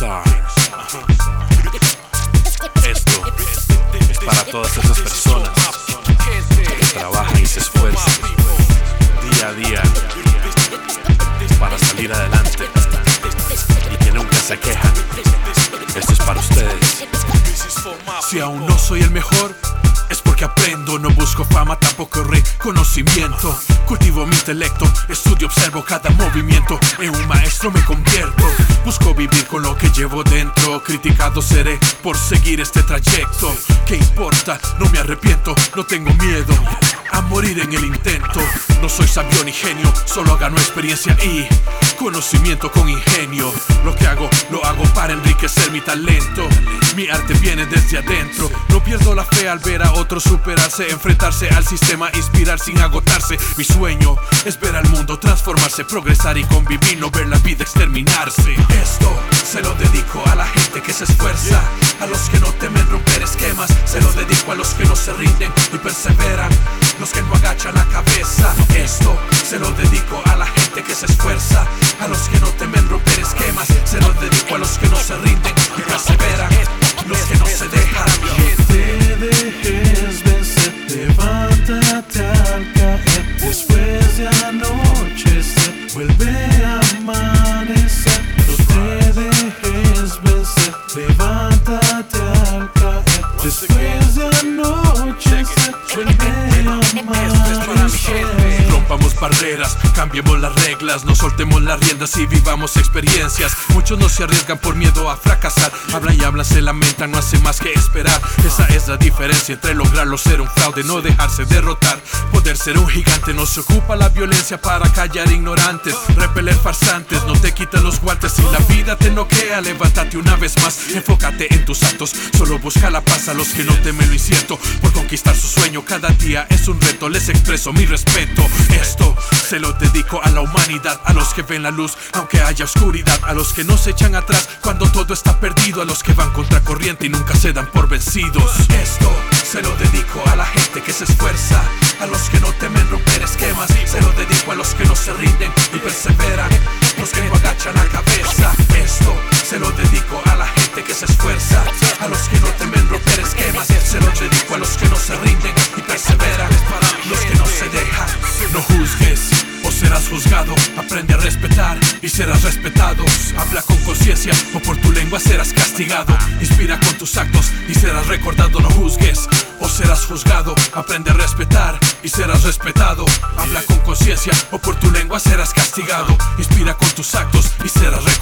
Esto es para todas esas personas que trabajan y se esfuerzan día a día para salir adelante y que nunca se quejan. Esto es para ustedes. Si aún no soy el mejor, porque aprendo, no busco fama, tampoco reconocimiento. Cultivo mi intelecto, estudio, observo cada movimiento. En un maestro me convierto. Busco vivir con lo que llevo dentro. Criticado seré por seguir este trayecto. ¿Qué importa? No me arrepiento, no tengo miedo a morir en el intento. No soy sabio ni genio, solo gano experiencia y conocimiento con ingenio. Lo que hago, lo hago para enriquecer mi talento. Mi arte viene desde adentro. No pierdo la fe al ver a otros superarse, enfrentarse al sistema, inspirar sin agotarse. Mi sueño es ver al mundo transformarse, progresar y convivir, no ver la vida exterminarse. Esto se lo dedico a la gente que se esfuerza, a los que no temen romper esquemas. Se lo dedico a los que no se rinden y perseveran, los que no agachan la cabeza. Esto se lo dedico a la gente Levanta. Barreras, cambiemos las reglas, no soltemos las riendas y vivamos experiencias. Muchos no se arriesgan por miedo a fracasar. Hablan y hablan, se lamentan, no hace más que esperar. Esa es la diferencia entre lograrlo ser un fraude, no dejarse derrotar. Poder ser un gigante, no se ocupa la violencia para callar ignorantes. Repeler farsantes, no te quitan los guantes. Si la vida te noquea, levántate una vez más. Enfócate en tus actos, solo busca la paz a los que no temen lo incierto. Por conquistar su sueño, cada día es un reto. Les expreso mi respeto. Esto se lo dedico a la humanidad, a los que ven la luz, aunque haya oscuridad, a los que no se echan atrás cuando todo está perdido, a los que van contra corriente y nunca se dan por vencidos. Esto se lo dedico a la gente que se esfuerza, a los que no temen romper esquemas, se lo dedico a los que no se rinden y perseveran, los que no agachan la cabeza. Juzgado. Aprende a respetar y serás respetado. Habla con conciencia o por tu lengua serás castigado. Inspira con tus actos y serás recordado. No juzgues o serás juzgado. Aprende a respetar y serás respetado. Habla con conciencia o por tu lengua serás castigado. Inspira con tus actos y serás recordado.